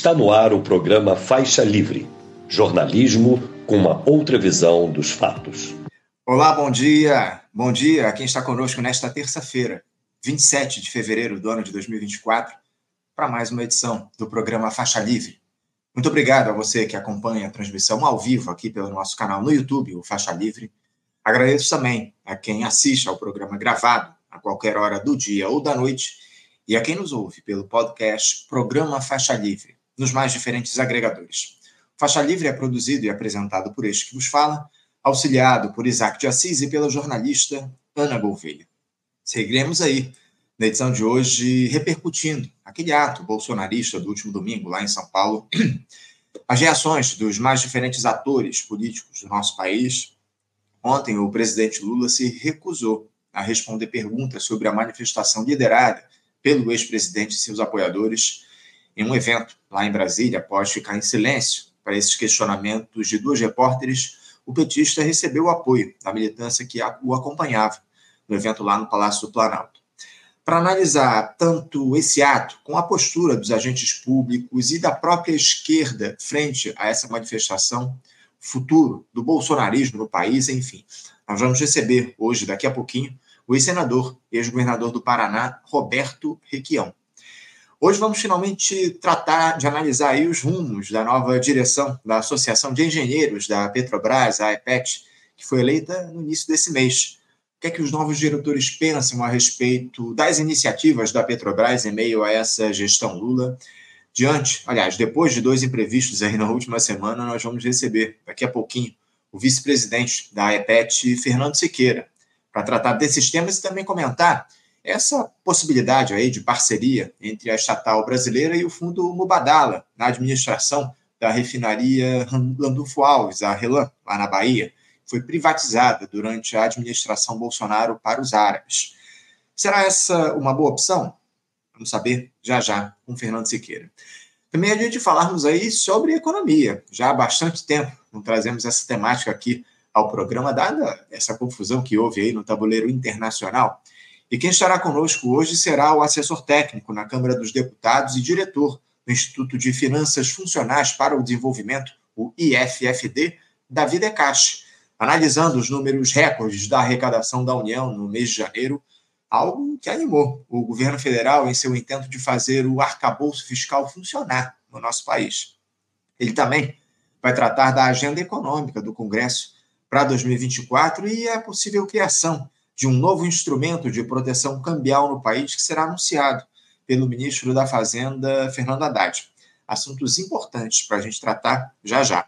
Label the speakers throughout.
Speaker 1: Está no ar o programa Faixa Livre jornalismo com uma outra visão dos fatos.
Speaker 2: Olá, bom dia. Bom dia a quem está conosco nesta terça-feira, 27 de fevereiro do ano de 2024, para mais uma edição do programa Faixa Livre. Muito obrigado a você que acompanha a transmissão ao vivo aqui pelo nosso canal no YouTube, o Faixa Livre. Agradeço também a quem assiste ao programa gravado a qualquer hora do dia ou da noite e a quem nos ouve pelo podcast Programa Faixa Livre, nos mais diferentes agregadores. Faixa Livre é produzido e apresentado por este que vos fala, auxiliado por Isaac de Assis e pela jornalista Ana Gouveia. Seguiremos aí, na edição de hoje, repercutindo aquele ato bolsonarista do último domingo, lá em São Paulo, as reações dos mais diferentes atores políticos do nosso país. Ontem, o presidente Lula se recusou a responder perguntas sobre a manifestação liderada pelo ex-presidente e seus apoiadores em um evento lá em Brasília, após ficar em silêncio para esses questionamentos de duas repórteres, o petista recebeu o apoio da militância que o acompanhava no evento lá no Palácio do Planalto. Para analisar tanto esse ato, com a postura dos agentes públicos e da própria esquerda frente a essa manifestação, futuro do bolsonarismo no país, enfim, nós vamos receber hoje, daqui a pouquinho, o ex-senador, ex-governador do Paraná, Roberto Requião. Hoje vamos finalmente tratar de analisar aí os rumos da nova direção da Associação de Engenheiros da Petrobras, a EPET, que foi eleita no início desse mês. O que é que os novos diretores pensam a respeito das iniciativas da Petrobras em meio a essa gestão Lula? Diante, aliás, depois de dois imprevistos aí na última semana, nós vamos receber daqui a pouquinho o vice-presidente da EPET, Fernando Siqueira, para tratar desses temas e também comentar essa possibilidade aí de parceria entre a estatal brasileira e o fundo Mubadala na administração da refinaria Landulfo Alves, a Relan, lá na Bahia, foi privatizada durante a administração Bolsonaro para os árabes. Será essa uma boa opção? Vamos saber já já com Fernando Siqueira. Também a gente falarmos aí sobre economia. Já há bastante tempo não trazemos essa temática aqui ao programa, dada essa confusão que houve aí no tabuleiro internacional. E quem estará conosco hoje será o assessor técnico na Câmara dos Deputados e diretor do Instituto de Finanças Funcionais para o Desenvolvimento, o IFFD, Davi Decache, analisando os números recordes da arrecadação da União no mês de janeiro, algo que animou o governo federal em seu intento de fazer o arcabouço fiscal funcionar no nosso país. Ele também vai tratar da agenda econômica do Congresso para 2024 e a possível criação de um novo instrumento de proteção cambial no país que será anunciado pelo ministro da Fazenda, Fernando Haddad. Assuntos importantes para a gente tratar já já.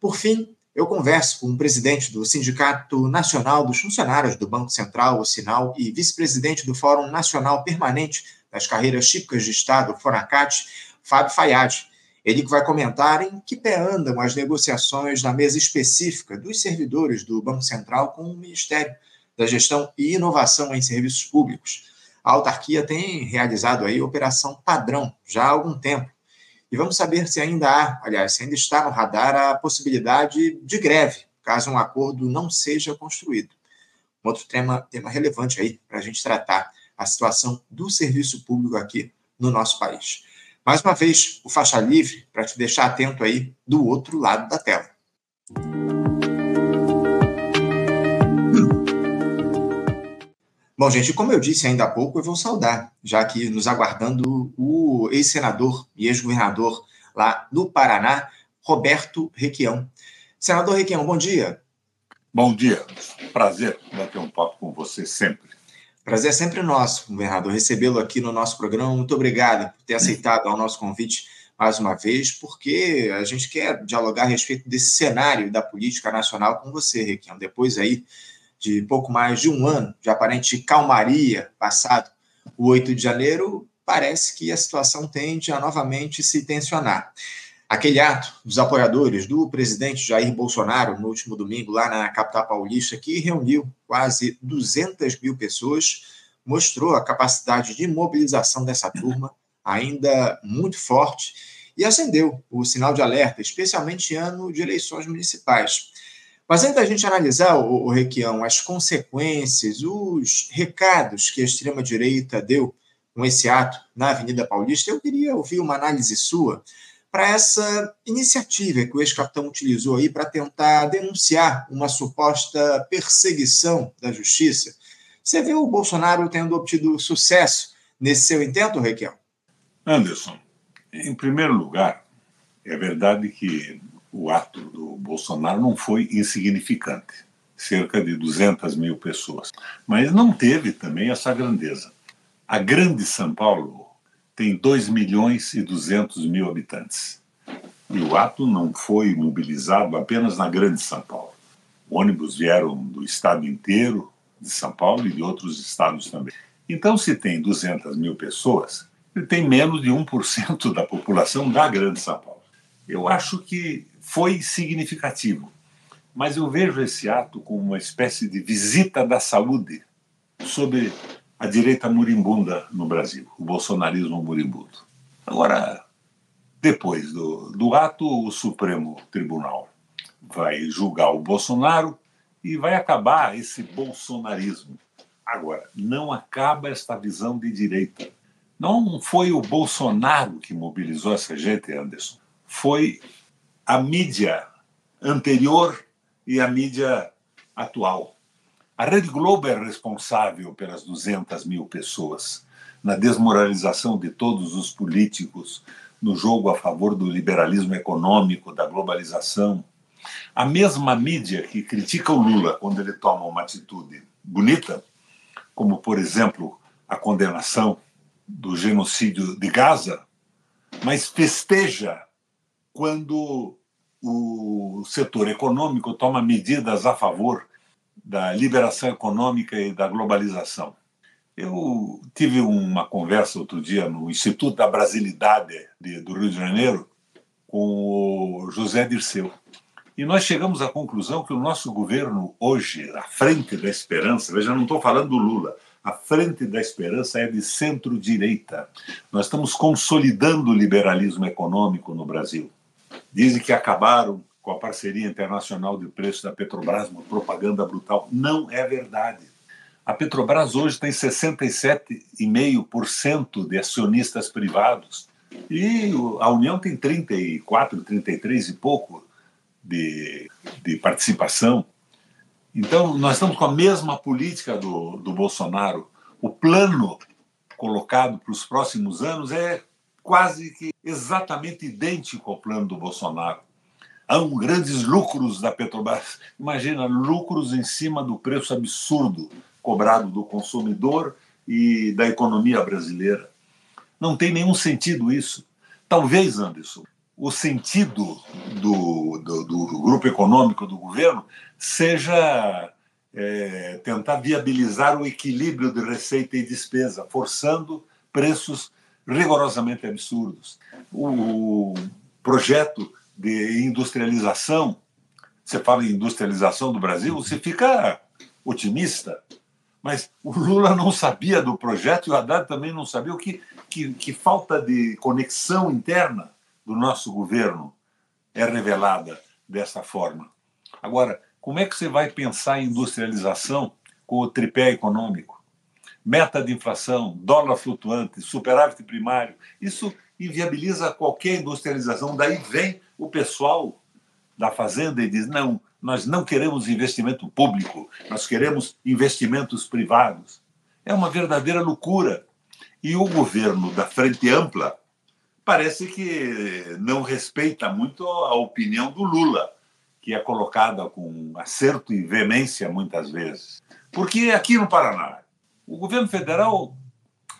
Speaker 2: Por fim, eu converso com o presidente do Sindicato Nacional dos Funcionários do Banco Central, o Sinal, e vice-presidente do Fórum Nacional Permanente das Carreiras Típicas de Estado, FONACAT, Fábio Fayad. Ele que vai comentar em que pé andam as negociações na mesa específica dos servidores do Banco Central com o Ministério da Gestão e Inovação em Serviços Públicos. A autarquia tem realizado aí operação padrão já há algum tempo. E vamos saber se ainda há, aliás, se ainda está no radar a possibilidade de greve, caso um acordo não seja construído. Um outro tema, tema relevante aí para a gente tratar a situação do serviço público aqui no nosso país. Mais uma vez, o faixa livre para te deixar atento aí do outro lado da tela. Bom, gente, como eu disse ainda há pouco, eu vou saudar, já que nos aguardando o ex-senador e ex-governador lá do Paraná, Roberto Requião. Senador Requião, bom dia.
Speaker 3: Bom dia. Prazer bater um papo com você sempre.
Speaker 2: Prazer é sempre nosso, governador, recebê-lo aqui no nosso programa. Muito obrigado por ter aceitado o nosso convite mais uma vez, porque a gente quer dialogar a respeito desse cenário da política nacional com você, Requião. Depois aí de pouco mais de um ano de aparente calmaria passado o 8 de janeiro, parece que a situação tende a novamente se tensionar. Aquele ato dos apoiadores do presidente Jair Bolsonaro no último domingo, lá na capital paulista, que reuniu quase 200 mil pessoas, mostrou a capacidade de mobilização dessa turma ainda muito forte e acendeu o sinal de alerta, especialmente em ano de eleições municipais. Mas antes da gente analisar, o, o Requião, as consequências, os recados que a extrema-direita deu com esse ato na Avenida Paulista, eu queria ouvir uma análise sua para essa iniciativa que o ex-capitão utilizou aí para tentar denunciar uma suposta perseguição da justiça. Você vê o Bolsonaro tendo obtido sucesso nesse seu intento, Raquel?
Speaker 3: Anderson, em primeiro lugar, é verdade que o ato do Bolsonaro não foi insignificante cerca de 200 mil pessoas. Mas não teve também essa grandeza. A grande São Paulo tem 2 milhões e 200 mil habitantes. E o ato não foi mobilizado apenas na grande São Paulo. Ônibus vieram do estado inteiro de São Paulo e de outros estados também. Então, se tem 200 mil pessoas, ele tem menos de 1% da população da grande São Paulo. Eu acho que foi significativo mas eu vejo esse ato como uma espécie de visita da saúde sobre a direita morimbunda no Brasil, o bolsonarismo moribundo. Agora, depois do, do ato, o Supremo Tribunal vai julgar o Bolsonaro e vai acabar esse bolsonarismo. Agora, não acaba esta visão de direita. Não foi o Bolsonaro que mobilizou essa gente, Anderson. Foi a mídia anterior e a mídia atual. A Rede Globo é responsável pelas 200 mil pessoas, na desmoralização de todos os políticos, no jogo a favor do liberalismo econômico, da globalização. A mesma mídia que critica o Lula quando ele toma uma atitude bonita, como, por exemplo, a condenação do genocídio de Gaza, mas festeja quando o setor econômico toma medidas a favor da liberação econômica e da globalização. Eu tive uma conversa outro dia no Instituto da Brasilidade de, do Rio de Janeiro com o José Dirceu. E nós chegamos à conclusão que o nosso governo hoje, à frente da esperança, veja, não estou falando do Lula, a frente da esperança é de centro-direita. Nós estamos consolidando o liberalismo econômico no Brasil. Dizem que acabaram com a parceria internacional de preços da Petrobras, uma propaganda brutal. Não é verdade. A Petrobras hoje tem 67,5% de acionistas privados e a União tem 34, 33 e pouco de, de participação. Então, nós estamos com a mesma política do, do Bolsonaro. O plano colocado para os próximos anos é quase que exatamente idêntico ao plano do Bolsonaro. Há um grandes lucros da Petrobras. Imagina, lucros em cima do preço absurdo cobrado do consumidor e da economia brasileira. Não tem nenhum sentido isso. Talvez, Anderson, o sentido do, do, do grupo econômico do governo seja é, tentar viabilizar o equilíbrio de receita e despesa, forçando preços rigorosamente absurdos. O projeto de industrialização, você fala em industrialização do Brasil, você fica otimista, mas o Lula não sabia do projeto e o Haddad também não sabia o que, que, que falta de conexão interna do nosso governo é revelada dessa forma. Agora, como é que você vai pensar em industrialização com o tripé econômico? Meta de inflação, dólar flutuante, superávit primário. Isso inviabiliza qualquer industrialização. Daí vem o pessoal da Fazenda e diz: não, nós não queremos investimento público, nós queremos investimentos privados. É uma verdadeira loucura. E o governo da Frente Ampla parece que não respeita muito a opinião do Lula, que é colocada com acerto e veemência muitas vezes. Porque aqui no Paraná, o governo federal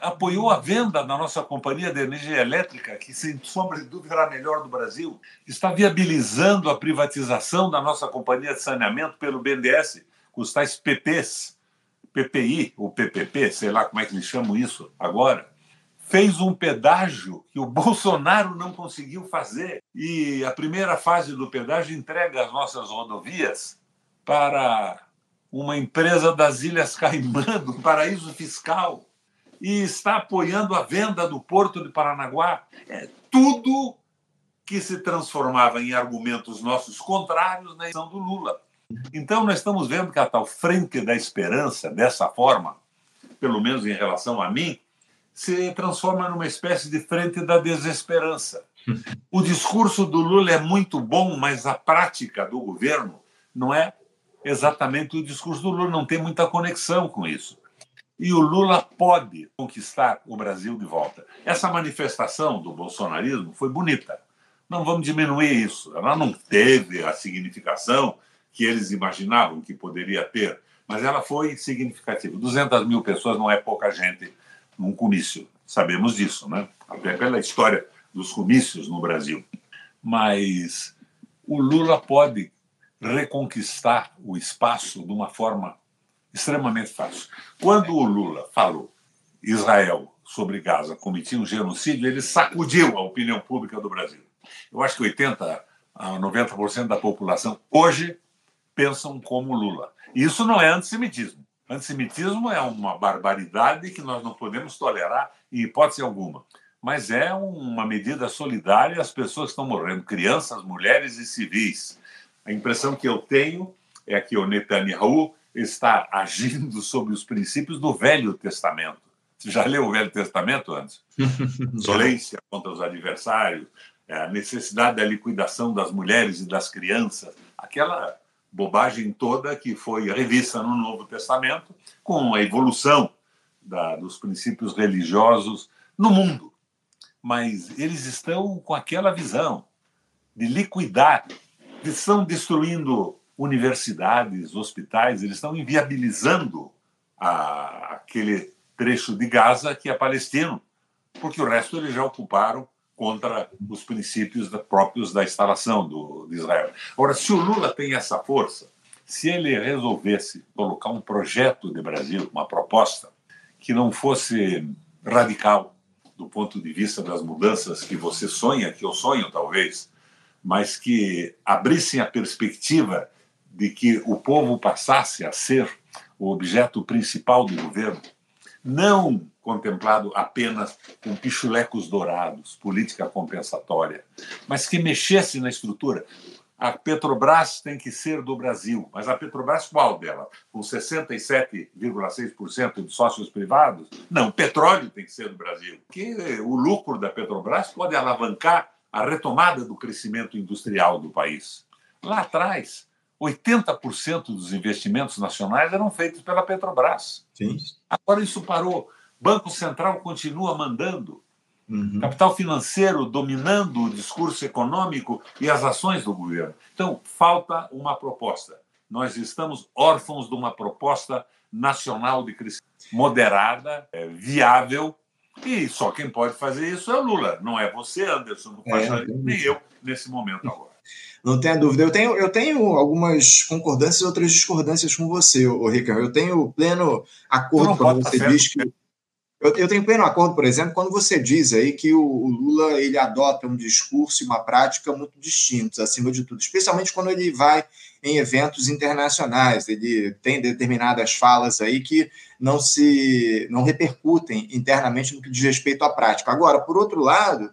Speaker 3: apoiou a venda da nossa companhia de energia elétrica, que, sem sombra de dúvida, era a melhor do Brasil. Está viabilizando a privatização da nossa companhia de saneamento pelo BNDES, com os tais PPs, PPI ou PPP, sei lá como é que eles chamam isso agora. Fez um pedágio que o Bolsonaro não conseguiu fazer. E a primeira fase do pedágio entrega as nossas rodovias para uma empresa das Ilhas Caimã, do paraíso fiscal, e está apoiando a venda do Porto de Paranaguá. É tudo que se transformava em argumentos nossos contrários na eleição do Lula. Então, nós estamos vendo que a tal frente da esperança, dessa forma, pelo menos em relação a mim, se transforma numa espécie de frente da desesperança. O discurso do Lula é muito bom, mas a prática do governo não é exatamente o discurso do Lula, não tem muita conexão com isso. E o Lula pode conquistar o Brasil de volta. Essa manifestação do bolsonarismo foi bonita. Não vamos diminuir isso. Ela não teve a significação que eles imaginavam que poderia ter, mas ela foi significativa. 200 mil pessoas não é pouca gente num comício. Sabemos disso, né? Até pela história dos comícios no Brasil. Mas o Lula pode reconquistar o espaço de uma forma extremamente fácil. Quando o Lula falou Israel sobre Gaza cometia um genocídio, ele sacudiu a opinião pública do Brasil. Eu acho que 80 a 90% da população hoje pensam como Lula. Isso não é antissemitismo. Antissemitismo é uma barbaridade que nós não podemos tolerar em hipótese alguma. Mas é uma medida solidária às pessoas que estão morrendo, crianças, mulheres e civis. A impressão que eu tenho é que o Netanyahu está agindo sobre os princípios do Velho Testamento. Você já leu o Velho Testamento antes? Violência contra os adversários, é, a necessidade da liquidação das mulheres e das crianças, aquela bobagem toda que foi revista no Novo Testamento, com a evolução da, dos princípios religiosos no mundo. Mas eles estão com aquela visão de liquidar, estão destruindo universidades, hospitais, eles estão inviabilizando a, aquele trecho de Gaza que é palestino, porque o resto eles já ocuparam contra os princípios da, próprios da instalação do, de Israel. Agora, se o Lula tem essa força, se ele resolvesse colocar um projeto de Brasil, uma proposta que não fosse radical do ponto de vista das mudanças que você sonha, que eu sonho talvez, mas que abrissem a perspectiva de que o povo passasse a ser o objeto principal do governo, não contemplado apenas com pichulecos dourados, política compensatória, mas que mexesse na estrutura. A Petrobras tem que ser do Brasil, mas a Petrobras qual dela? Com 67,6% de sócios privados? Não, o petróleo tem que ser do Brasil. Que o lucro da Petrobras pode alavancar a retomada do crescimento industrial do país. Lá atrás, 80% dos investimentos nacionais eram feitos pela Petrobras.
Speaker 2: Sim.
Speaker 3: Agora isso parou. Banco Central continua mandando. Uhum. Capital financeiro dominando o discurso econômico e as ações do governo. Então, falta uma proposta. Nós estamos órfãos de uma proposta nacional de crescimento moderada, é, viável, e só quem pode fazer isso é o Lula. Não é você, Anderson, não é, nem eu nesse momento agora.
Speaker 2: Não tenha dúvida. Eu tenho, eu tenho algumas concordâncias e outras discordâncias com você, o Ricardo. Eu tenho pleno acordo quando você diz que eu, eu, tenho pleno acordo, por exemplo, quando você diz aí que o, o, Lula ele adota um discurso e uma prática muito distintos, acima de tudo, especialmente quando ele vai em eventos internacionais. Ele tem determinadas falas aí que não se não repercutem internamente no que diz respeito à prática. Agora, por outro lado,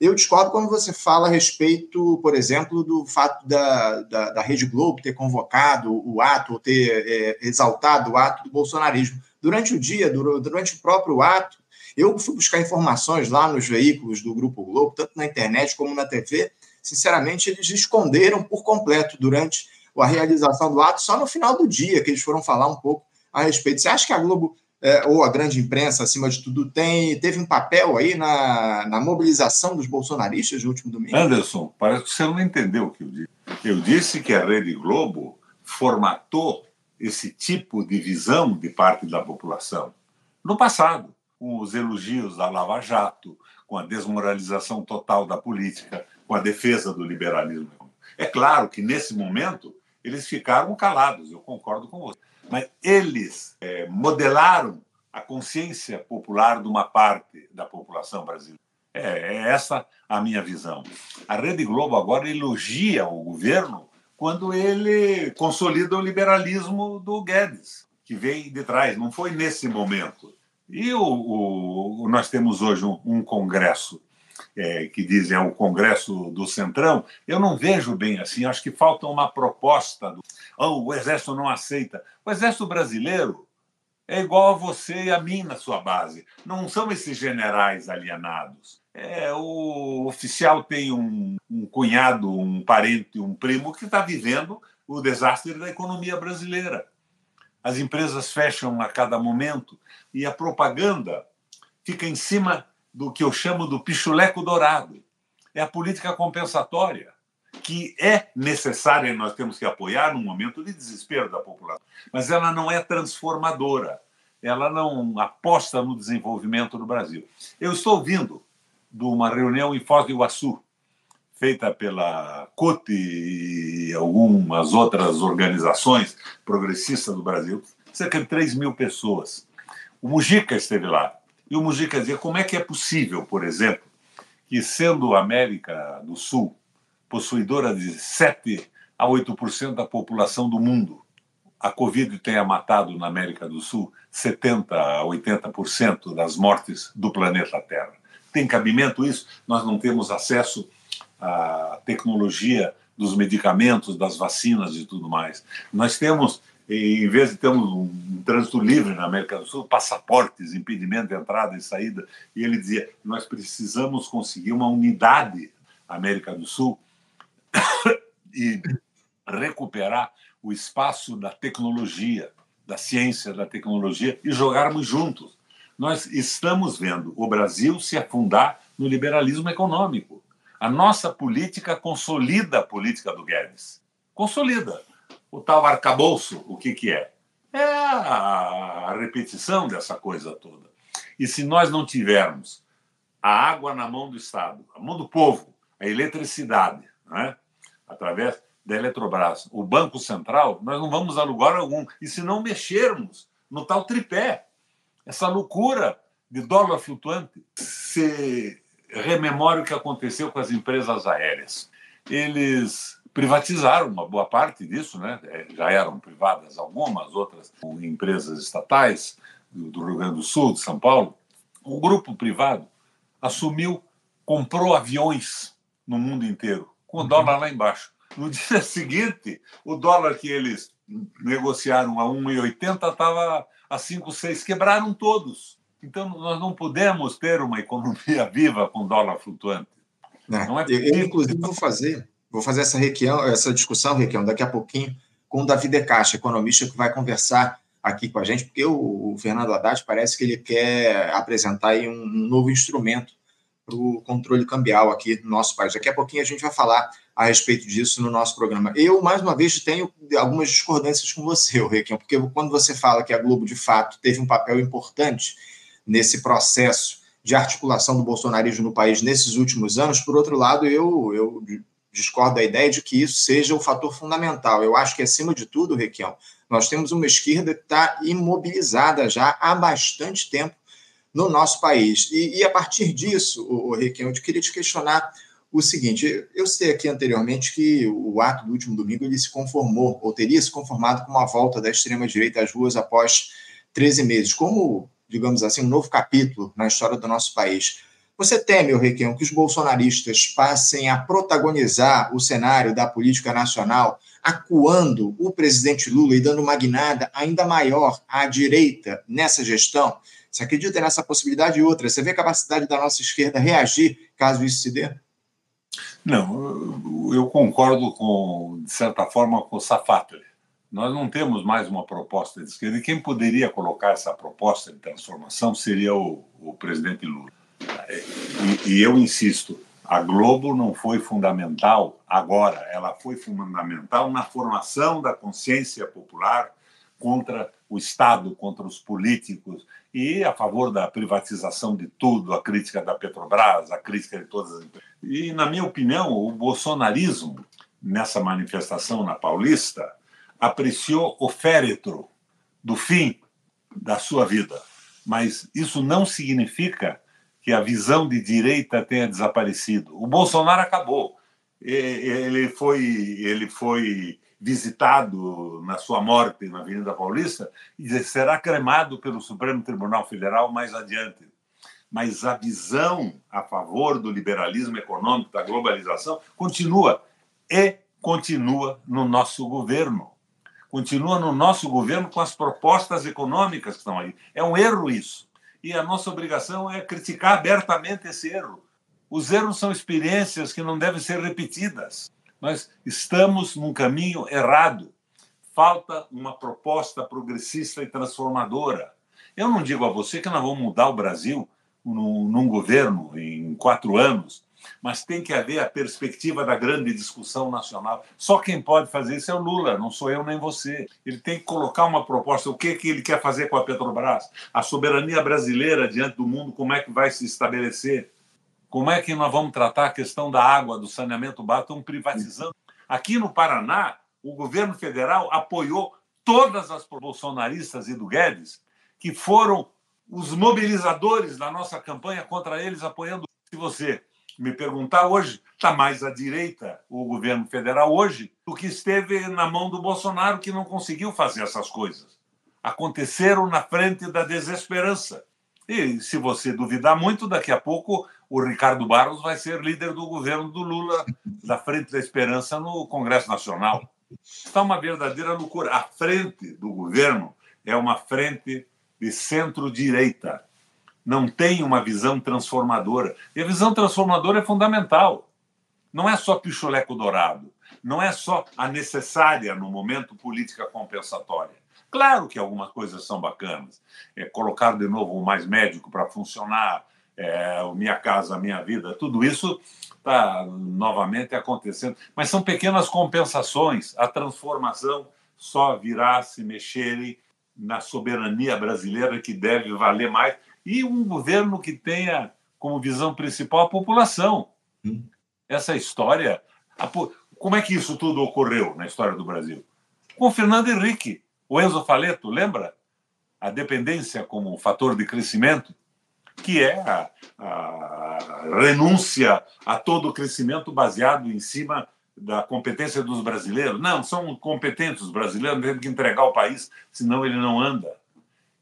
Speaker 2: eu discordo quando você fala a respeito, por exemplo, do fato da, da, da Rede Globo ter convocado o ato, ou ter é, exaltado o ato do bolsonarismo durante o dia, durante o próprio ato, eu fui buscar informações lá nos veículos do Grupo Globo, tanto na internet como na TV. Sinceramente, eles esconderam por completo durante a realização do ato, só no final do dia que eles foram falar um pouco a respeito. Você acha que a Globo, é, ou a grande imprensa, acima de tudo, tem, teve um papel aí na, na mobilização dos bolsonaristas no último domingo?
Speaker 3: Anderson, parece que você não entendeu o que eu disse. Eu disse que a Rede Globo formatou esse tipo de visão de parte da população. No passado, com os elogios da Lava Jato, com a desmoralização total da política, com a defesa do liberalismo. É claro que, nesse momento, eles ficaram calados, eu concordo com você. Mas eles é, modelaram a consciência popular de uma parte da população brasileira. É, é essa a minha visão. A Rede Globo agora elogia o governo quando ele consolida o liberalismo do Guedes, que vem de trás. Não foi nesse momento. E o, o nós temos hoje um, um congresso é, que dizem é o Congresso do Centrão, eu não vejo bem assim. Acho que falta uma proposta. Do... Oh, o Exército não aceita. O Exército brasileiro é igual a você e a mim na sua base. Não são esses generais alienados. É, o oficial tem um, um cunhado, um parente, um primo que está vivendo o desastre da economia brasileira. As empresas fecham a cada momento e a propaganda fica em cima do que eu chamo do pichuleco dourado. É a política compensatória, que é necessária e nós temos que apoiar num momento de desespero da população. Mas ela não é transformadora, ela não aposta no desenvolvimento do Brasil. Eu estou vindo de uma reunião em Foz do Iguaçu, feita pela CUT e algumas outras organizações progressistas do Brasil, cerca de 3 mil pessoas. O Mujica esteve lá. E o Mujica dizia como é que é possível, por exemplo, que sendo a América do Sul possuidora de 7 a 8% da população do mundo, a Covid tenha matado na América do Sul 70 a 80% das mortes do planeta Terra. Tem cabimento isso? Nós não temos acesso à tecnologia dos medicamentos, das vacinas e tudo mais. Nós temos, em vez de termos um trânsito livre na América do Sul, passaportes, impedimento de entrada e saída, e ele dizia: nós precisamos conseguir uma unidade América do Sul e recuperar o espaço da tecnologia, da ciência, da tecnologia e jogarmos juntos nós estamos vendo o Brasil se afundar no liberalismo econômico. A nossa política consolida a política do Guedes. Consolida. O tal arcabouço, o que, que é? É a, repetição dessa coisa toda. E se nós não tivermos a água na mão do Estado, a mão do povo, a eletricidade, né? através da Eletrobras, o Banco Central, nós não vamos a lugar algum. E se não mexermos no tal tripé, essa loucura de dólar flutuante. Se rememora o que aconteceu com as empresas aéreas. Eles privatizaram uma boa parte disso, né? É, já eram privadas algumas, outras empresas estatais do Rio Grande do Sul, de São Paulo. O grupo privado assumiu, comprou aviões no mundo inteiro, com o uhum. dólar lá embaixo. No dia seguinte, o dólar que eles negociaram a 1,80 estava a 5, 6, quebraram todos. Então, nós não podemos ter uma economia viva com dólar flutuante.
Speaker 2: É. Não é eu, inclusive, vou fazer, vou fazer essa, requião, essa discussão, Requião, daqui a pouquinho, com o Davi De Caixa, economista, que vai conversar aqui com a gente, porque o, o Fernando Haddad parece que ele quer apresentar aí um, um novo instrumento para o controle cambial aqui no nosso país. Daqui a pouquinho a gente vai falar a respeito disso no nosso programa. Eu, mais uma vez, tenho algumas discordâncias com você, Requião, porque quando você fala que a Globo, de fato, teve um papel importante nesse processo de articulação do bolsonarismo no país nesses últimos anos, por outro lado, eu, eu discordo da ideia de que isso seja o fator fundamental. Eu acho que, acima de tudo, Requião, nós temos uma esquerda que está imobilizada já há bastante tempo no nosso país. E, e a partir disso, o, o Requião, eu queria te questionar o seguinte: eu sei aqui anteriormente que o ato do último domingo ele se conformou, ou teria se conformado com uma volta da extrema-direita às ruas após 13 meses, como, digamos assim, um novo capítulo na história do nosso país. Você teme, Requião, que os bolsonaristas passem a protagonizar o cenário da política nacional, acuando o presidente Lula e dando uma guinada ainda maior à direita nessa gestão? Você acredita nessa possibilidade e outra? Você vê a capacidade da nossa esquerda reagir caso isso se dê?
Speaker 3: Não, eu concordo com, de certa forma, com o Safatli. Nós não temos mais uma proposta de esquerda e quem poderia colocar essa proposta de transformação seria o, o presidente Lula. E, e eu insisto, a Globo não foi fundamental agora, ela foi fundamental na formação da consciência popular contra o Estado, contra os políticos e a favor da privatização de tudo, a crítica da Petrobras, a crítica de todas as empresas. E, na minha opinião, o bolsonarismo, nessa manifestação na Paulista, apreciou o féretro do fim da sua vida. Mas isso não significa que a visão de direita tenha desaparecido. O Bolsonaro acabou. Ele foi, ele foi visitado na sua morte na Avenida Paulista e será cremado pelo Supremo Tribunal Federal mais adiante. Mas a visão a favor do liberalismo econômico, da globalização, continua e continua no nosso governo. Continua no nosso governo com as propostas econômicas que estão aí. É um erro isso. E a nossa obrigação é criticar abertamente esse erro. Os erros são experiências que não devem ser repetidas. Nós estamos num caminho errado. Falta uma proposta progressista e transformadora. Eu não digo a você que nós vamos mudar o Brasil num, governo em quatro anos, mas tem que haver a perspectiva da grande discussão nacional. Só quem pode fazer isso é o Lula, não sou eu nem você. Ele tem que colocar uma proposta. O que, que ele quer fazer com a Petrobras? A soberania brasileira diante do mundo, como é que vai se estabelecer? Como é que nós vamos tratar a questão da água, do saneamento básico? Estão privatizando. Aqui no Paraná, o governo federal apoiou todas as bolsonaristas e do Guedes, que foram os mobilizadores da nossa campanha contra eles, apoiando. Se você me perguntar hoje, está mais à direita o governo federal hoje do que esteve na mão do Bolsonaro, que não conseguiu fazer essas coisas. Aconteceram na frente da desesperança. E se você duvidar muito, daqui a pouco o Ricardo Barros vai ser líder do governo do Lula, da Frente da Esperança, no Congresso Nacional. Está uma verdadeira loucura. A frente do governo é uma frente de centro-direita não tem uma visão transformadora. E a visão transformadora é fundamental. Não é só pichuleco dourado, não é só a necessária no momento política compensatória. Claro que algumas coisas são bacanas. É, colocar de novo mais médico para funcionar, é, Minha Casa Minha Vida, tudo isso está novamente acontecendo. Mas são pequenas compensações. A transformação só virá se mexerem na soberania brasileira, que deve valer mais e um governo que tenha como visão principal a população. Hum. Essa história. A, como é que isso tudo ocorreu na história do Brasil? Com Fernando Henrique, o Enzo Faleto, lembra? A dependência como fator de crescimento, que é a, a renúncia a todo o crescimento baseado em cima da competência dos brasileiros. Não, são competentes os brasileiros, temos que entregar o país, senão ele não anda.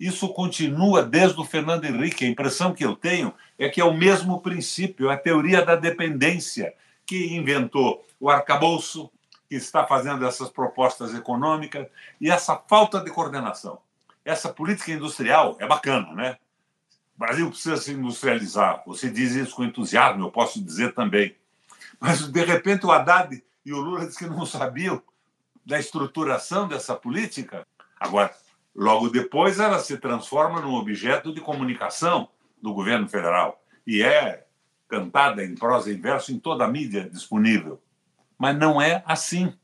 Speaker 3: Isso continua desde o Fernando Henrique. A impressão que eu tenho é que é o mesmo princípio, a teoria da dependência, que inventou o arcabouço, que está fazendo essas propostas econômicas, e essa falta de coordenação. Essa política industrial é bacana, né? O Brasil precisa se industrializar. Você diz isso com entusiasmo, eu posso dizer também. Mas, de repente, o Haddad e o Lula dizem que não sabiam da estruturação dessa política. Agora, Logo depois, ela se transforma num objeto de comunicação do governo federal e é cantada em prosa e verso em toda a mídia disponível. Mas não é assim.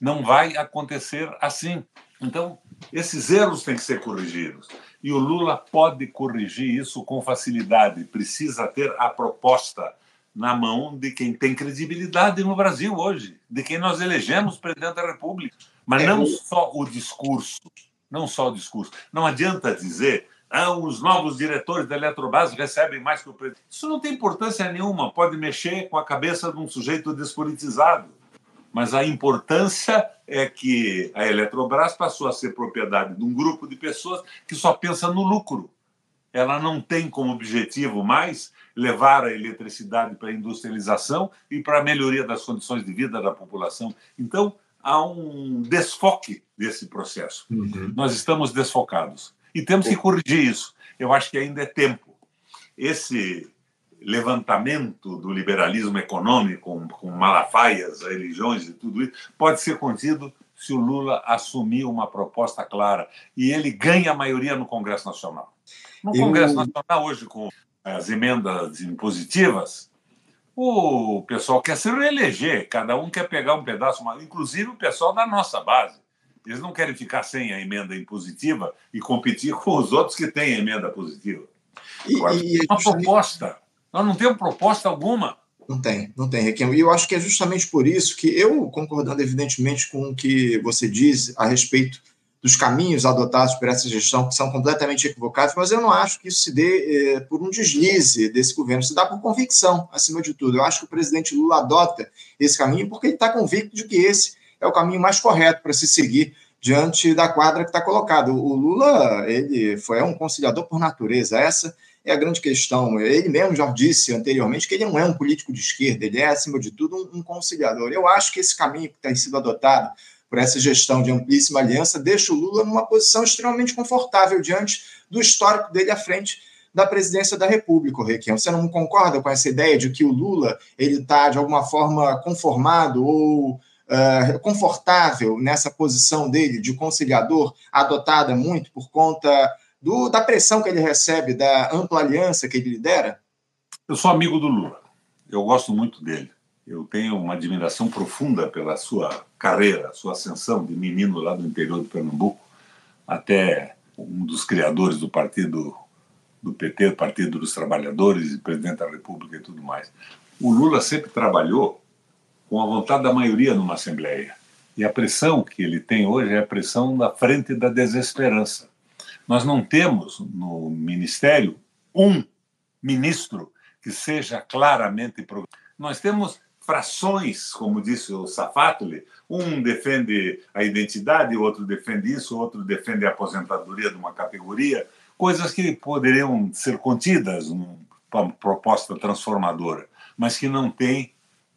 Speaker 3: Não vai acontecer assim. Então, esses erros têm que ser corrigidos. E o Lula pode corrigir isso com facilidade. Precisa ter a proposta na mão de quem tem credibilidade no Brasil hoje, de quem nós elegemos presidente da República. Mas é, não só o discurso não só o discurso. Não adianta dizer ah, os novos diretores da Eletrobras recebem mais que o presidente. Isso não tem importância nenhuma, pode mexer com a cabeça de um sujeito despolitizado. Mas a importância é que a Eletrobras passou a ser propriedade de um grupo de pessoas que só pensa no lucro. Ela não tem como objetivo mais levar a eletricidade para a industrialização e para a melhoria das condições de vida da população. Então, há um desfoque desse processo. Uhum. Nós estamos desfocados e temos que corrigir isso. Eu acho que ainda é tempo. Esse levantamento do liberalismo econômico, com, malafaias, religiões e tudo isso, pode ser contido se o Lula assumir uma proposta clara e ele ganha a maioria no Congresso Nacional. No Congresso Nacional, hoje, com as emendas impositivas, o pessoal quer se reeleger, cada um quer pegar um pedaço, inclusive o pessoal da nossa base. Eles não querem ficar sem a emenda impositiva e competir com os outros que têm a emenda positiva. E, Agora, e uma proposta. Nós não temos proposta alguma.
Speaker 2: Não tem, não tem, Requiem. E eu acho que é justamente por isso que eu, concordando evidentemente com o que você diz a respeito dos caminhos adotados por essa gestão, que são completamente equivocados, mas eu não acho que isso se dê eh, por um deslize desse governo, se dá por convicção, acima de tudo. Eu acho que o presidente Lula adota esse caminho porque ele está convicto de que esse é o caminho mais correto para se seguir diante da quadra que está colocada. O Lula ele foi um conciliador por natureza, essa é a grande questão. Ele mesmo já disse anteriormente que ele não é um político de esquerda, ele é, acima de tudo, um, conciliador. Eu acho que esse caminho que tem sido adotado por essa gestão de amplíssima aliança, deixa o Lula numa posição extremamente confortável diante do histórico dele à frente da presidência da República, Requião. Você não concorda com essa ideia de que o Lula ele está, de alguma forma, conformado ou uh, confortável nessa posição dele de conciliador, adotada muito por conta do, da pressão que ele recebe, da ampla aliança que ele lidera?
Speaker 3: Eu sou amigo do Lula. Eu gosto muito dele. Eu tenho uma admiração profunda pela sua carreira, sua ascensão de menino lá do interior de Pernambuco até um dos criadores do partido do PT, Partido dos Trabalhadores e presidente da República e tudo mais. O Lula sempre trabalhou com a vontade da maioria numa Assembleia. E a pressão que ele tem hoje é a pressão da frente da desesperança. Nós não temos no Ministério um ministro que seja claramente. Nós temos frações, como disse o Safatli, um defende a identidade, outro defende isso, outro defende a aposentadoria de uma categoria, coisas que poderiam ser contidas numa proposta transformadora, mas que não tem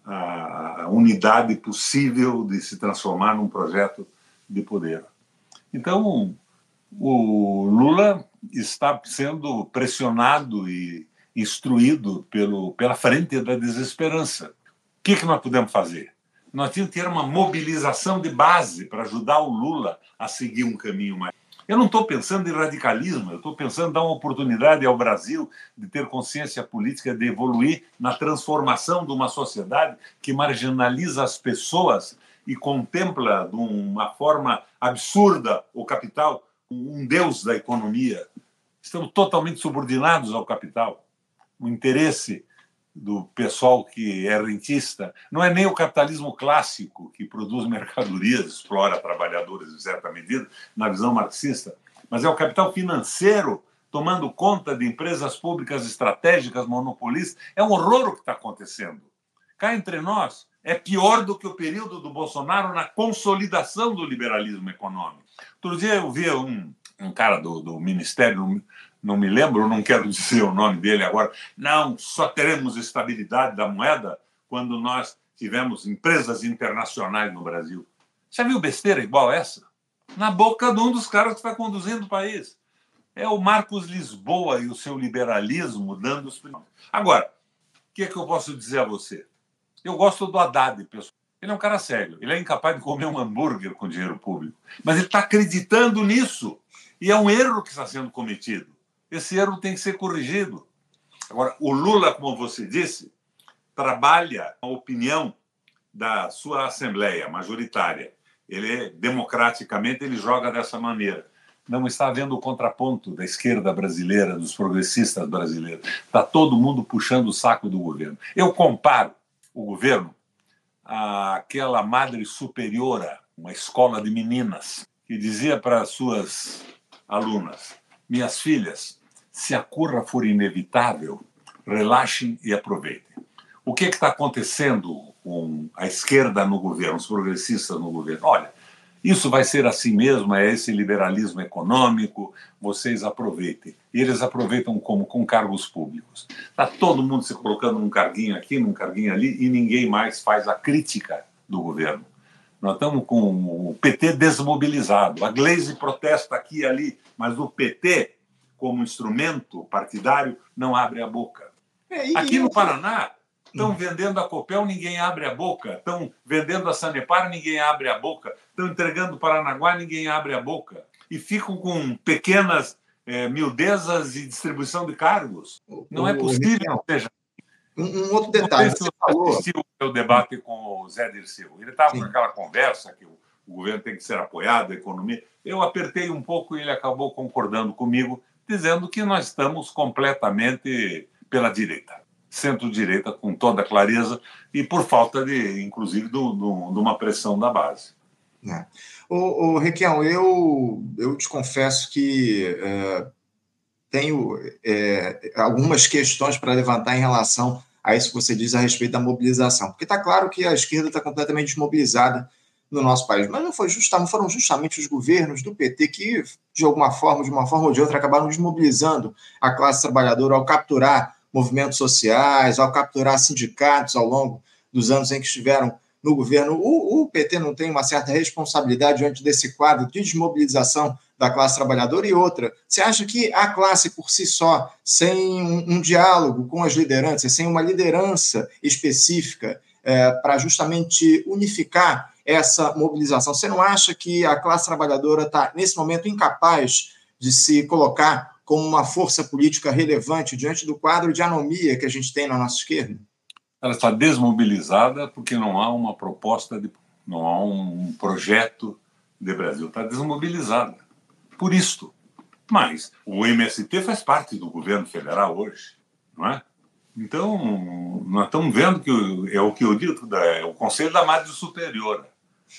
Speaker 3: a unidade possível de se transformar num projeto de poder. Então, o Lula está sendo pressionado e instruído pelo, pela frente da desesperança. O que, que nós podemos fazer? Nós tínhamos que ter uma mobilização de base para ajudar o Lula a seguir um caminho mais. Eu não estou pensando em radicalismo, eu estou pensando em dar uma oportunidade ao Brasil de ter consciência política, de evoluir na transformação de uma sociedade que marginaliza as pessoas e contempla de uma forma absurda o capital, um deus da economia. Estamos totalmente subordinados ao capital. O interesse do pessoal que é rentista não é nem o capitalismo clássico que produz mercadorias, explora trabalhadores em certa medida, na visão marxista, mas é o capital financeiro tomando conta de empresas públicas estratégicas, monopolistas. É um horror o que está acontecendo. Cá entre nós, é pior do que o período do Bolsonaro na consolidação do liberalismo econômico. Outro dia eu vi um, um cara do, do Ministério não me lembro, não quero dizer o nome dele agora. Não, só teremos estabilidade da moeda quando nós tivermos empresas internacionais no Brasil. Já viu besteira igual essa? Na boca de um dos caras que está conduzindo o país. É o Marcos Lisboa e o seu liberalismo dando os. Agora, o que, é que eu posso dizer a você? Eu gosto do Haddad, pessoal. Ele é um cara sério. Ele é incapaz de comer um hambúrguer com dinheiro público. Mas ele está acreditando nisso. E é um erro que está sendo cometido. Esse erro tem que ser corrigido. Agora, o Lula, como você disse, trabalha a opinião da sua assembleia majoritária. Ele democraticamente ele joga dessa maneira. Não está havendo o contraponto da esquerda brasileira, dos progressistas brasileiros. Está todo mundo puxando o saco do governo. Eu comparo o governo àquela madre superiora, uma escola de meninas, que dizia para as suas alunas: Minhas filhas, se a curva for inevitável, relaxem e aproveitem. O que é está acontecendo com a esquerda no governo, os progressistas no governo? Olha, isso vai ser assim mesmo, é esse liberalismo econômico, vocês aproveitem. E eles aproveitam como? Com cargos públicos. Está todo mundo se colocando num carguinho aqui, num carguinho ali, e ninguém mais faz a crítica do governo. Nós estamos com o PT desmobilizado. A Glaze protesta aqui e ali, mas o PT como instrumento partidário, não abre a boca. É, Aqui no Paraná, estão hum. vendendo a Copel, ninguém abre a boca. Estão vendendo a Sanepar, ninguém abre a boca. Estão entregando o Paranaguá, ninguém abre a boca. E ficam com pequenas é, miudezas e distribuição de cargos. Não é possível que seja.
Speaker 2: Um, um, outro detalhe.
Speaker 3: Você falou... assistiu o debate com o Zé Dirceu. Ele estava naquela conversa que o, o governo tem que ser apoiado, a economia. Eu apertei um pouco e ele acabou concordando comigo dizendo que nós estamos completamente pela direita, centro-direita com toda clareza e por falta de, inclusive, do, do, de uma pressão da base.
Speaker 2: É. O, o Requião, eu, eu te confesso que é, tenho é, algumas questões para levantar em relação a isso que você diz a respeito da mobilização, porque está claro que a esquerda está completamente desmobilizada no nosso país. Mas não, foi não foram justamente os governos do PT que, de alguma forma, de uma forma ou de outra, acabaram desmobilizando a classe trabalhadora ao capturar movimentos sociais, ao capturar sindicatos ao longo dos anos em que estiveram no governo. O, o, PT não tem uma certa responsabilidade diante desse quadro de desmobilização da classe trabalhadora? E outra, você acha que a classe por si só, sem um, um diálogo com as lideranças, sem uma liderança específica é, para justamente unificar essa mobilização, você não acha que a classe trabalhadora está, nesse momento, incapaz de se colocar como uma força política relevante diante do quadro de anomia que a gente tem na nossa esquerda?
Speaker 3: ela está desmobilizada porque não há uma proposta, de, não há um projeto de Brasil. Está desmobilizada. Por isto. Mas o MST faz parte do governo federal hoje, não é? Então, nós estamos vendo que é o que eu digo, é o Conselho da Madre Superior.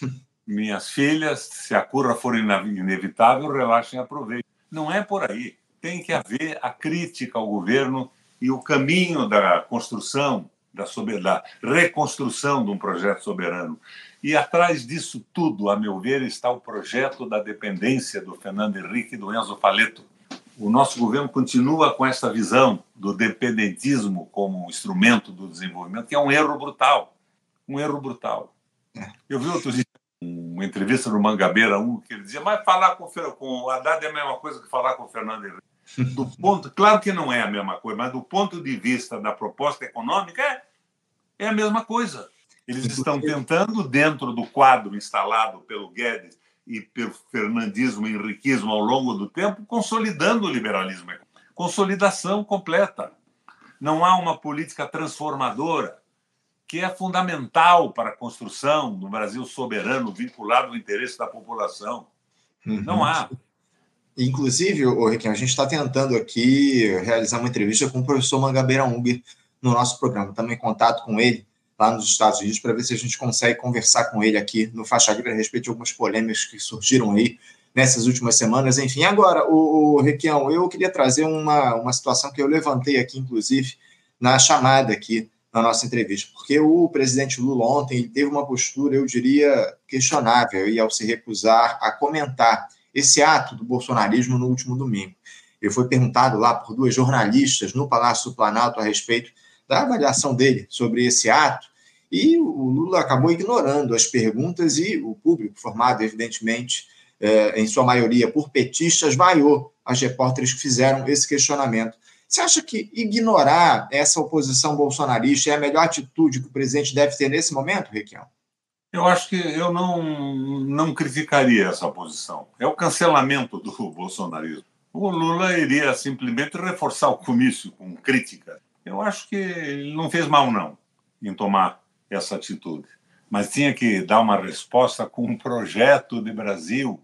Speaker 3: Minhas filhas, se a cura for inevitável, relaxem e aproveitem. Não é por aí. Tem que haver a crítica ao governo e o caminho da construção da, da reconstrução de um projeto soberano. E atrás disso tudo, a meu ver, está o projeto da dependência do Fernando Henrique e do Enzo Faleto. O nosso governo continua com essa visão do dependentismo como instrumento do desenvolvimento, que é um erro brutal. Um erro brutal. É. Eu vi outro dia uma entrevista no Mangabeira 1 que ele dizia: Mas falar com, com o Haddad é a mesma coisa que falar com o Fernando Henrique. Do ponto, claro que não é a mesma coisa, mas do ponto de vista da proposta econômica, é, é a mesma coisa. Eles estão tentando, dentro do quadro instalado pelo Guedes e pelo fernandismo e henriquismo ao longo do tempo, consolidando o liberalismo. Consolidação completa. Não há uma política transformadora que é fundamental para a construção do Brasil soberano vinculado ao interesse da população. Uhum. Não há.
Speaker 2: Inclusive, o Riquinho, a gente está tentando aqui realizar uma entrevista com o professor Mangabeira Unger no nosso programa. Estamos em contato com ele lá nos Estados Unidos para ver se a gente consegue conversar com ele aqui no Faixa Livre a respeito de algumas polêmicas que surgiram aí nessas últimas semanas. Enfim, agora, o, o Requião, eu queria trazer uma, uma situação que eu levantei aqui, inclusive, na chamada aqui na nossa entrevista, porque o presidente Lula ontem teve uma postura, eu diria, questionável, e ao se recusar a comentar esse ato do bolsonarismo no último domingo. Ele foi perguntado lá por duas jornalistas no Palácio do Planalto a respeito da avaliação dele sobre esse ato, e o Lula acabou ignorando as perguntas e o público, formado, evidentemente, é, em sua maioria por petistas, vaiou as repórteres que fizeram esse questionamento. Você acha que ignorar essa oposição bolsonarista é a melhor atitude que o presidente deve ter nesse momento, Requião?
Speaker 3: Eu acho que eu não, não criticaria essa posição. É o cancelamento do bolsonarismo. O Lula iria simplesmente reforçar o comício com crítica. Eu acho que ele não fez mal, não, em tomar essa atitude. Mas tinha que dar uma resposta com um projeto de Brasil,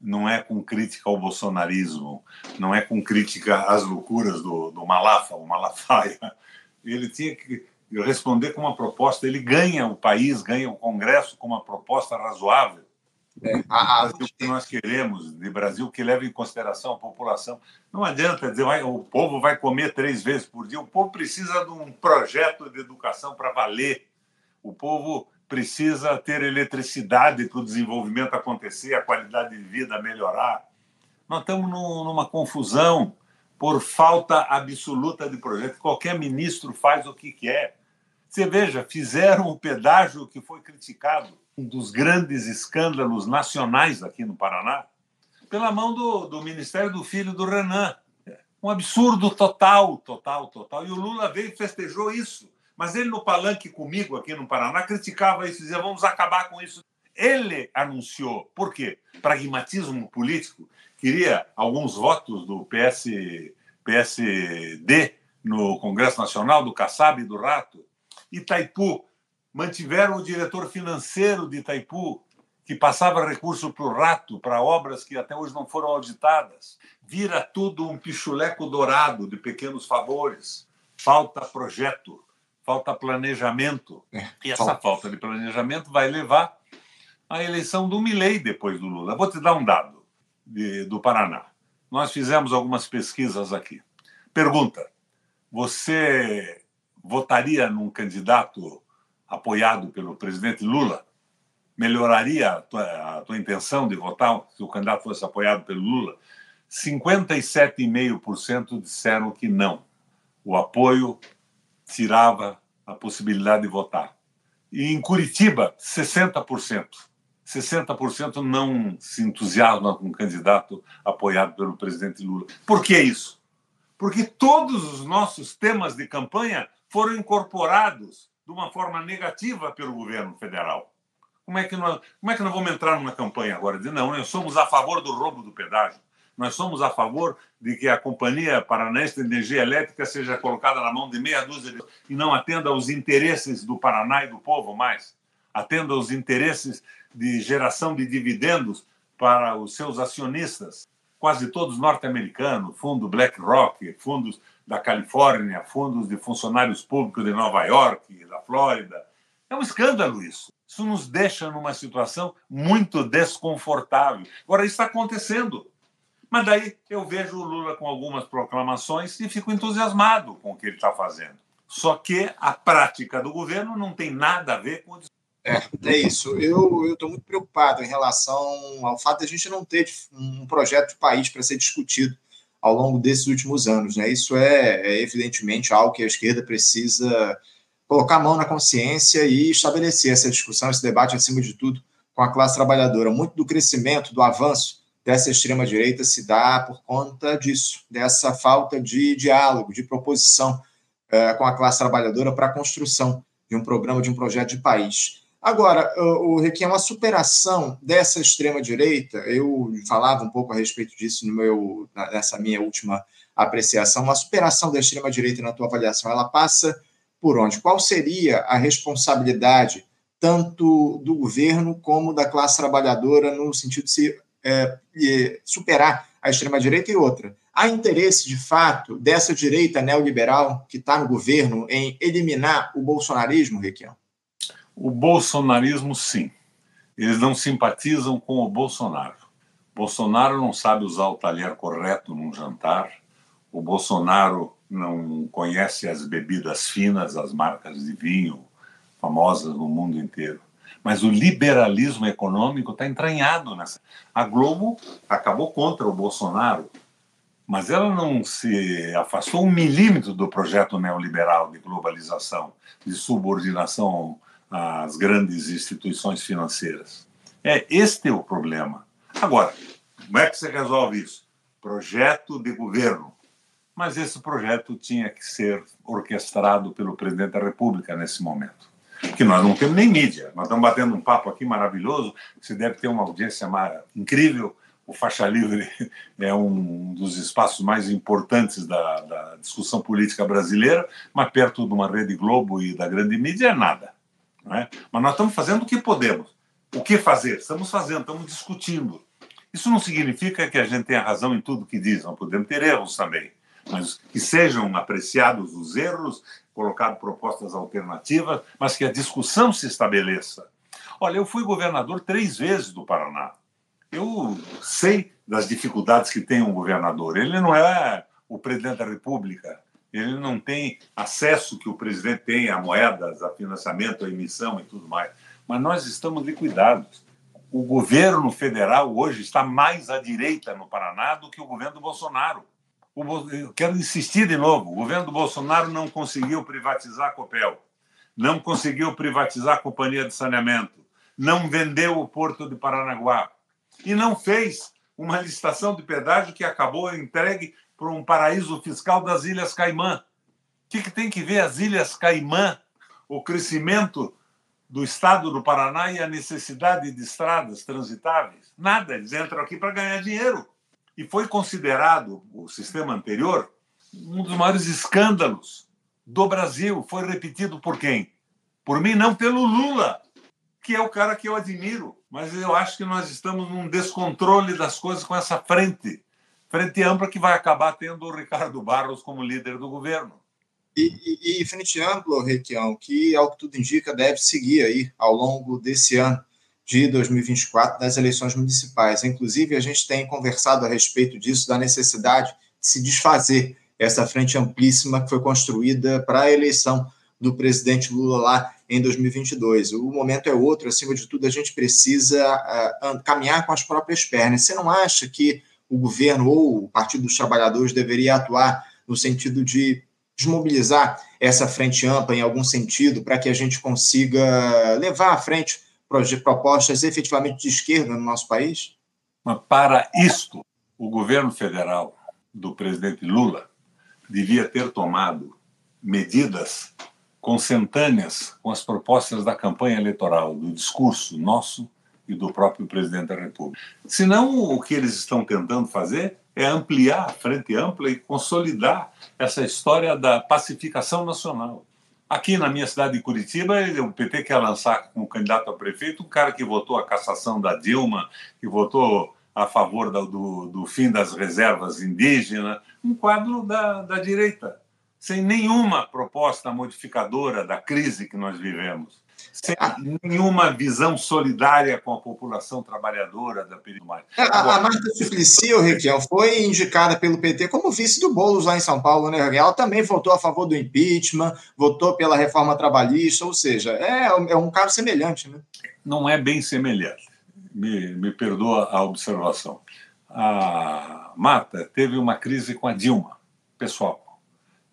Speaker 3: não é com crítica ao bolsonarismo, não é com crítica às loucuras do, do Malafa, o Malafaia. Ele tinha que responder com uma proposta. Ele ganha o país, ganha o Congresso com uma proposta razoável. É, a, a, Brasil que nós queremos, de Brasil que leva em consideração a população. Não adianta dizer vai, o povo vai comer três vezes por dia. O povo precisa de um projeto de educação para valer. O povo precisa ter eletricidade para o desenvolvimento acontecer, a qualidade de vida melhorar. Nós estamos numa confusão por falta absoluta de projeto. Qualquer ministro faz o que quer. Você veja, fizeram o pedágio que foi criticado, um dos grandes escândalos nacionais aqui no Paraná, pela mão do, do Ministério do Filho do Renan. Um absurdo total, total, total. E o Lula veio e festejou isso. Mas ele, no palanque comigo aqui no Paraná, criticava isso, dizia: vamos acabar com isso. Ele anunciou. Por quê? Pragmatismo político. Queria alguns votos do PS, PSD no Congresso Nacional, do Kassab e do Rato. Itaipu, mantiveram o diretor financeiro de Itaipu, que passava recurso para o rato, para obras que até hoje não foram auditadas. Vira tudo um pichuleco dourado de pequenos favores. Falta projeto, falta planejamento. É, e essa falta. falta de planejamento vai levar à eleição do Milei depois do Lula. Vou te dar um dado de, do Paraná. Nós fizemos algumas pesquisas aqui. Pergunta: você votaria num candidato apoiado pelo presidente Lula? Melhoraria a tua, a tua intenção de votar se o candidato fosse apoiado pelo Lula? 57,5% disseram que não. O apoio tirava a possibilidade de votar. E em Curitiba, 60%. 60% não se entusiasma com um candidato apoiado pelo presidente Lula. Por que isso? Porque todos os nossos temas de campanha foram incorporados de uma forma negativa pelo governo federal. Como é que nós, como é que nós vamos entrar numa campanha agora? Dizer, não, nós somos a favor do roubo do pedágio. Nós somos a favor de que a Companhia Paranaense de Energia Elétrica seja colocada na mão de meia dúzia de... e não atenda aos interesses do Paraná e do povo mais. Atenda aos interesses de geração de dividendos para os seus acionistas, quase todos norte-americanos, fundo BlackRock, fundos da Califórnia, fundos de funcionários públicos de Nova York, da Flórida. É um escândalo isso. Isso nos deixa numa situação muito desconfortável. Agora, isso está acontecendo. Mas daí eu vejo o Lula com algumas proclamações e fico entusiasmado com o que ele está fazendo. Só que a prática do governo não tem nada a ver com o
Speaker 2: é, é isso. Eu estou muito preocupado em relação ao fato de a gente não ter um projeto de país para ser discutido ao longo desses últimos anos. Né? Isso é, é, evidentemente algo que a esquerda precisa colocar a mão na consciência e estabelecer essa discussão, esse debate, acima de tudo, com a classe trabalhadora. Muito do crescimento, do avanço dessa extrema-direita se dá por conta disso, dessa falta de diálogo, de proposição é, com a classe trabalhadora para a construção de um programa, de um projeto de país. Agora, o Requiem, uma superação dessa extrema-direita, eu falava um pouco a respeito disso no meu, nessa minha última apreciação, uma superação da extrema-direita na tua avaliação, ela passa por onde? Qual seria a responsabilidade tanto do governo como da classe trabalhadora no sentido de se é, superar a extrema-direita e outra? Há interesse, de fato, dessa direita neoliberal que está no governo em eliminar o bolsonarismo, Requião?
Speaker 3: O bolsonarismo, sim. Eles não simpatizam com o Bolsonaro. Bolsonaro não sabe usar o talher correto num jantar. O Bolsonaro não conhece as bebidas finas, as marcas de vinho famosas no mundo inteiro. Mas o liberalismo econômico está entranhado nessa. A Globo acabou contra o Bolsonaro, mas ela não se afastou um milímetro do projeto neoliberal de globalização, de subordinação às grandes instituições financeiras. É este é o problema. Agora, como é que você resolve isso? Projeto de governo. Mas esse projeto tinha que ser orquestrado pelo presidente da República nesse momento. Que nós não temos nem mídia. Nós estamos batendo um papo aqui maravilhoso. Você deve ter uma audiência incrível. O Faixa Livre é um dos espaços mais importantes da, da discussão política brasileira, mas perto de uma Rede Globo e da grande mídia é nada. É? Mas nós estamos fazendo o que podemos. O que fazer? Estamos fazendo, estamos discutindo. Isso não significa que a gente tenha razão em tudo que diz, não podemos ter erros também, mas que sejam apreciados os erros, colocadas propostas alternativas, mas que a discussão se estabeleça. Olha, eu fui governador três vezes do Paraná. Eu sei das dificuldades que tem um governador. Ele não é o presidente da República, ele não tem acesso que o presidente tem a moedas, a financiamento, a emissão e tudo mais. Mas nós estamos liquidados. O governo federal hoje está mais à direita no Paraná do que o governo do Bolsonaro. Eu quero insistir de novo: o governo do Bolsonaro não conseguiu privatizar a Copel, não conseguiu privatizar a Companhia de Saneamento, não vendeu o Porto de Paranaguá e não fez uma licitação de pedágio que acabou entregue para um paraíso fiscal das Ilhas Caimã. O que, que tem que ver as Ilhas Caimã, o crescimento do estado do Paraná e a necessidade de estradas transitáveis? Nada, eles entram aqui para ganhar dinheiro. E foi considerado, o sistema anterior, um dos maiores escândalos do Brasil. Foi repetido por quem? Por mim, não pelo Lula, que é o cara que eu admiro. Mas eu acho que nós estamos num descontrole das coisas com essa frente frente ampla que vai acabar tendo o Ricardo Barros como líder do governo.
Speaker 2: E, e, e frente ampla, Requião, que ao que tudo indica deve seguir aí ao longo desse ano de 2024 das eleições municipais. Inclusive, a gente tem conversado a respeito disso, da necessidade de se desfazer essa frente amplíssima que foi construída para a eleição do presidente Lula lá em 2022. O momento é outro, acima de tudo, a gente precisa uh, caminhar com as próprias pernas. Você não acha que o governo ou o Partido dos Trabalhadores deveria atuar no sentido de desmobilizar essa frente ampla em algum sentido para que a gente consiga levar à frente propostas efetivamente de esquerda no nosso país?
Speaker 3: Mas para isto, o governo federal do presidente Lula devia ter tomado medidas consentâneas com as propostas da campanha eleitoral, do discurso nosso e do próprio presidente da República. Senão, o que eles estão tentando fazer é ampliar a frente ampla e consolidar essa história da pacificação nacional. Aqui na minha cidade de Curitiba, o PT quer lançar como candidato a prefeito um cara que votou a cassação da Dilma, que votou a favor do, do fim das reservas indígenas, um quadro da, da direita, sem nenhuma proposta modificadora da crise que nós vivemos sem nenhuma visão solidária com a população trabalhadora da periferia.
Speaker 2: A, a Marta Suplicy, o Requiel, foi indicada pelo PT como vice do Boulos lá em São Paulo, né, Ela também votou a favor do impeachment, votou pela reforma trabalhista, ou seja, é, é um caso semelhante, né?
Speaker 3: Não é bem semelhante. Me, me perdoa a observação. A Marta teve uma crise com a Dilma, pessoal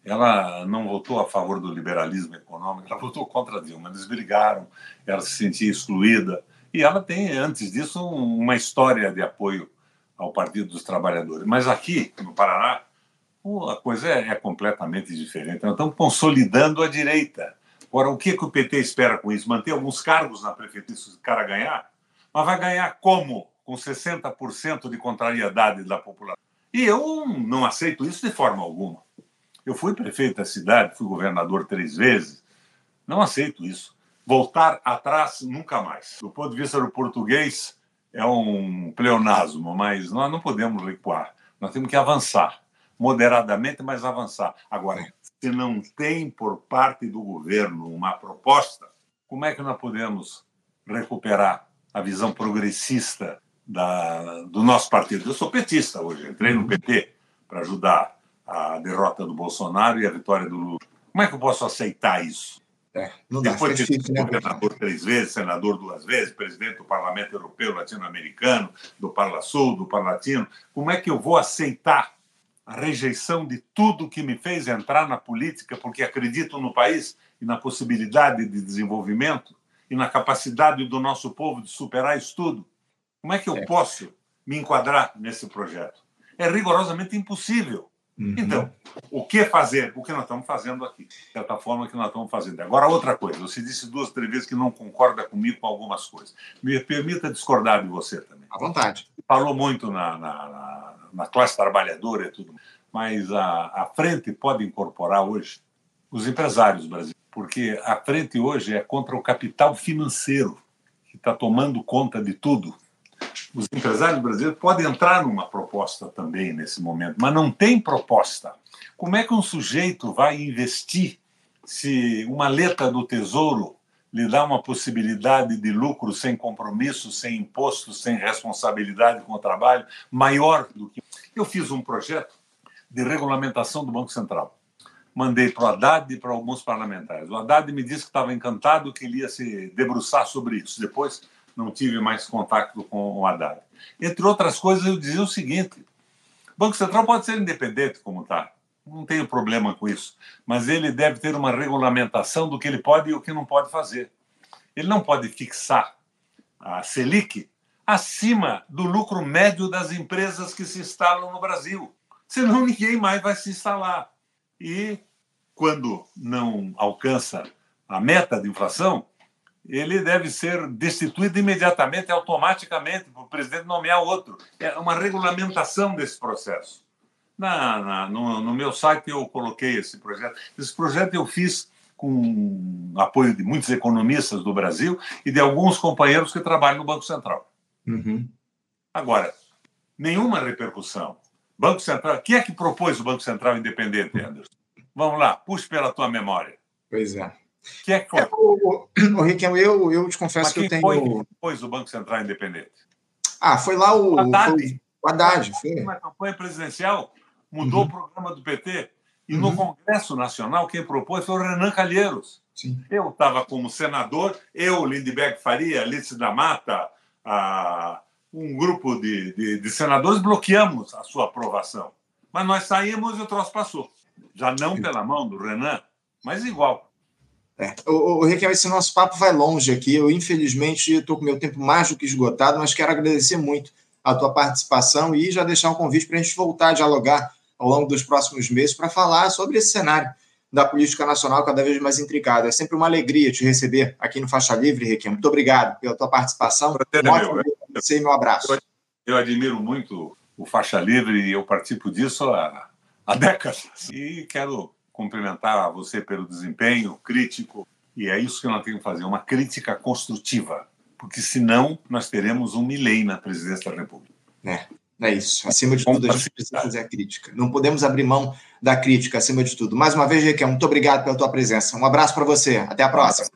Speaker 3: ela não votou a favor do liberalismo econômico, ela votou contra Dilma. Eles brigaram, ela se sentia excluída. E ela tem, antes disso, uma história de apoio ao Partido dos Trabalhadores. Mas aqui, no Paraná, a coisa é, é completamente diferente. Nós estamos consolidando a direita. Agora, o que, que o PT espera com isso? Manter alguns cargos na prefeitura se o cara ganhar? Mas vai ganhar como? Com 60% de contrariedade da população. E eu não aceito isso de forma alguma. Eu fui prefeito da cidade, fui governador três vezes. Não aceito isso. Voltar atrás, nunca mais. Do ponto de vista do português, é um pleonasmo, mas nós não podemos recuar. Nós temos que avançar, moderadamente, mas avançar. Agora, se não tem por parte do governo uma proposta, como é que nós podemos recuperar a visão progressista da, do nosso partido? Eu sou petista hoje, entrei no PT para ajudar a derrota do Bolsonaro e a vitória do Lula. Como é que eu posso aceitar isso?
Speaker 2: É, não dá, Depois de
Speaker 3: ser né? governador três vezes, senador duas vezes, presidente do Parlamento Europeu Latino-Americano, do Parla Sul, do Parlatino, como é que eu vou aceitar a rejeição de tudo que me fez entrar na política porque acredito no país e na possibilidade de desenvolvimento e na capacidade do nosso povo de superar isso tudo? Como é que eu é. posso me enquadrar nesse projeto? É rigorosamente impossível. Uhum. Então, o que fazer? O que nós estamos fazendo aqui, de certa forma que nós estamos fazendo. Agora, outra coisa, você disse duas, três vezes que não concorda comigo com algumas coisas. Me permita discordar de você também.
Speaker 2: À vontade.
Speaker 3: Falou muito na, na, na, na classe trabalhadora e tudo, mas a, a frente pode incorporar hoje os empresários brasileiros, porque a frente hoje é contra o capital financeiro, que está tomando conta de tudo os empresários brasileiros podem entrar numa proposta também nesse momento, mas não tem proposta. Como é que um sujeito vai investir se uma letra do Tesouro lhe dá uma possibilidade de lucro sem compromisso, sem imposto, sem responsabilidade com o trabalho, maior do que. Eu fiz um projeto de regulamentação do Banco Central. Mandei para o Haddad e para alguns parlamentares. O Haddad me disse que estava encantado, que ele ia se debruçar sobre isso. Depois não tive mais contato com o Haddad. Entre outras coisas, eu dizia o seguinte: o Banco Central pode ser independente como está, não tenho problema com isso, mas ele deve ter uma regulamentação do que ele pode e o que não pode fazer. Ele não pode fixar a Selic acima do lucro médio das empresas que se instalam no Brasil, senão ninguém mais vai se instalar. E quando não alcança a meta de inflação, ele deve ser destituído imediatamente, automaticamente, para o presidente nomear outro. É uma regulamentação desse processo. Na, na no, no, meu site eu coloquei esse projeto. Esse projeto eu fiz com apoio de muitos economistas do Brasil e de alguns companheiros que trabalham no Banco Central.
Speaker 2: Uhum.
Speaker 3: Agora, nenhuma repercussão. Banco Central, quem é que propôs o Banco Central independente, Anderson? Vamos lá, puxe pela tua memória.
Speaker 2: Pois é.
Speaker 3: Que é que foi? É,
Speaker 2: o, o, Riquelme, eu, eu te confesso
Speaker 3: Mas
Speaker 2: que eu tenho.
Speaker 3: Foi que pôs o Banco Central Independente?
Speaker 2: Ah, foi lá o.
Speaker 3: Haddad.
Speaker 2: Foi, o Haddad. Foi.
Speaker 3: Na campanha presidencial, mudou uhum. o programa do PT. E uhum. no Congresso Nacional, quem propôs foi o Renan Calheiros.
Speaker 2: Sim.
Speaker 3: Eu estava como senador, eu, Lindbergh Faria, Alice da Mata, a, um grupo de, de, de senadores bloqueamos a sua aprovação. Mas nós saímos e o troço passou. Já não pela mão do Renan, mas igual.
Speaker 2: É. O, o Requião, esse nosso papo vai longe aqui. Eu, infelizmente, estou com meu tempo mais do que esgotado, mas quero agradecer muito a tua participação e já deixar um convite para a gente voltar a dialogar ao longo dos próximos meses para falar sobre esse cenário da política nacional cada vez mais intricado. É sempre uma alegria te receber aqui no Faixa Livre, Requião. Muito obrigado pela tua participação. Um ótimo dia, meu abraço.
Speaker 3: Eu, eu admiro muito o Faixa Livre e eu participo disso há, há décadas. E quero cumprimentar a você pelo desempenho crítico, e é isso que nós temos que fazer, uma crítica construtiva, porque senão nós teremos um milênio na presidência da República.
Speaker 2: É, é isso. Acima de tudo, a gente precisa fazer a crítica. Não podemos abrir mão da crítica, acima de tudo. Mais uma vez, Requião, muito obrigado pela tua presença. Um abraço para você. Até a próxima.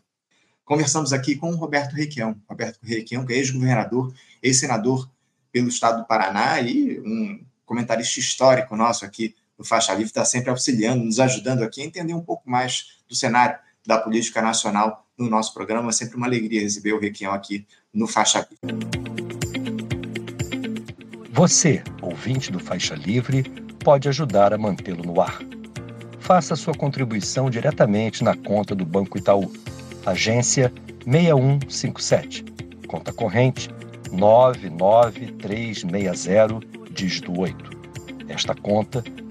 Speaker 2: Conversamos aqui com o Roberto Requião. Roberto Requião, que é ex-governador, ex-senador pelo estado do Paraná e um comentarista histórico nosso aqui do Faixa Livre, está sempre auxiliando, nos ajudando aqui a entender um pouco mais do cenário da política nacional no nosso programa. É sempre uma alegria receber o Requião aqui no Faixa Livre.
Speaker 1: Você, ouvinte do Faixa Livre, pode ajudar a mantê-lo no ar. Faça sua contribuição diretamente na conta do Banco Itaú, agência 6157, conta corrente 99360, dígito 8. Esta conta